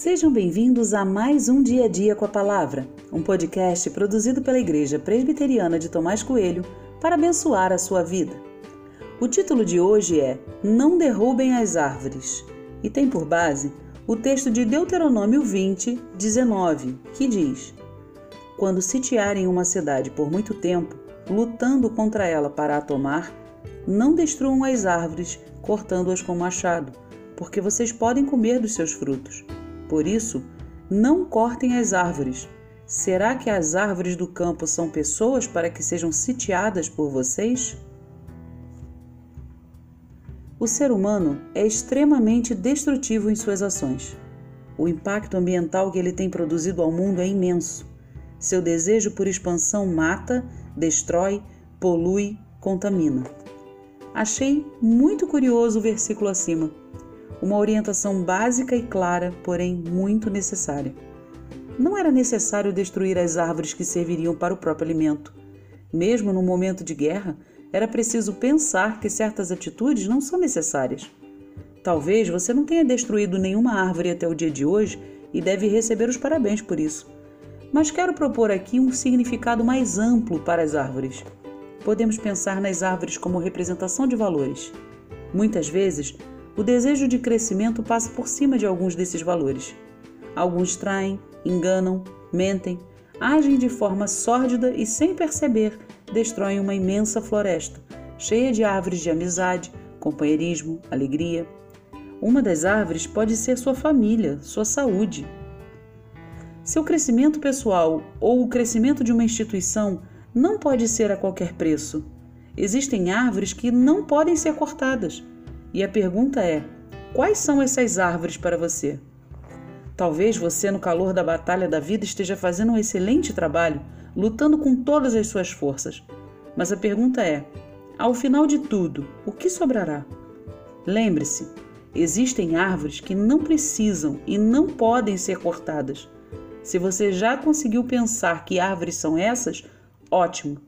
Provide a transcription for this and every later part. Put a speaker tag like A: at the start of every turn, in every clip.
A: Sejam bem-vindos a mais um Dia a Dia com a Palavra, um podcast produzido pela Igreja Presbiteriana de Tomás Coelho para abençoar a sua vida. O título de hoje é Não Derrubem as Árvores e tem por base o texto de Deuteronômio 20, 19, que diz: Quando sitiarem uma cidade por muito tempo, lutando contra ela para a tomar, não destruam as árvores, cortando-as com machado, porque vocês podem comer dos seus frutos. Por isso, não cortem as árvores. Será que as árvores do campo são pessoas para que sejam sitiadas por vocês? O ser humano é extremamente destrutivo em suas ações. O impacto ambiental que ele tem produzido ao mundo é imenso. Seu desejo por expansão mata, destrói, polui, contamina. Achei muito curioso o versículo acima uma orientação básica e clara, porém muito necessária. Não era necessário destruir as árvores que serviriam para o próprio alimento. Mesmo no momento de guerra, era preciso pensar que certas atitudes não são necessárias. Talvez você não tenha destruído nenhuma árvore até o dia de hoje e deve receber os parabéns por isso. Mas quero propor aqui um significado mais amplo para as árvores. Podemos pensar nas árvores como representação de valores. Muitas vezes, o desejo de crescimento passa por cima de alguns desses valores. Alguns traem, enganam, mentem, agem de forma sórdida e, sem perceber, destroem uma imensa floresta, cheia de árvores de amizade, companheirismo, alegria. Uma das árvores pode ser sua família, sua saúde. Seu crescimento pessoal ou o crescimento de uma instituição não pode ser a qualquer preço. Existem árvores que não podem ser cortadas e a pergunta é: quais são essas árvores para você? Talvez você, no calor da batalha da vida, esteja fazendo um excelente trabalho, lutando com todas as suas forças. Mas a pergunta é: ao final de tudo, o que sobrará? Lembre-se, existem árvores que não precisam e não podem ser cortadas. Se você já conseguiu pensar que árvores são essas, ótimo.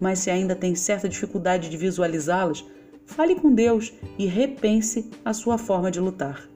A: Mas se ainda tem certa dificuldade de visualizá-las, Fale com Deus e repense a sua forma de lutar.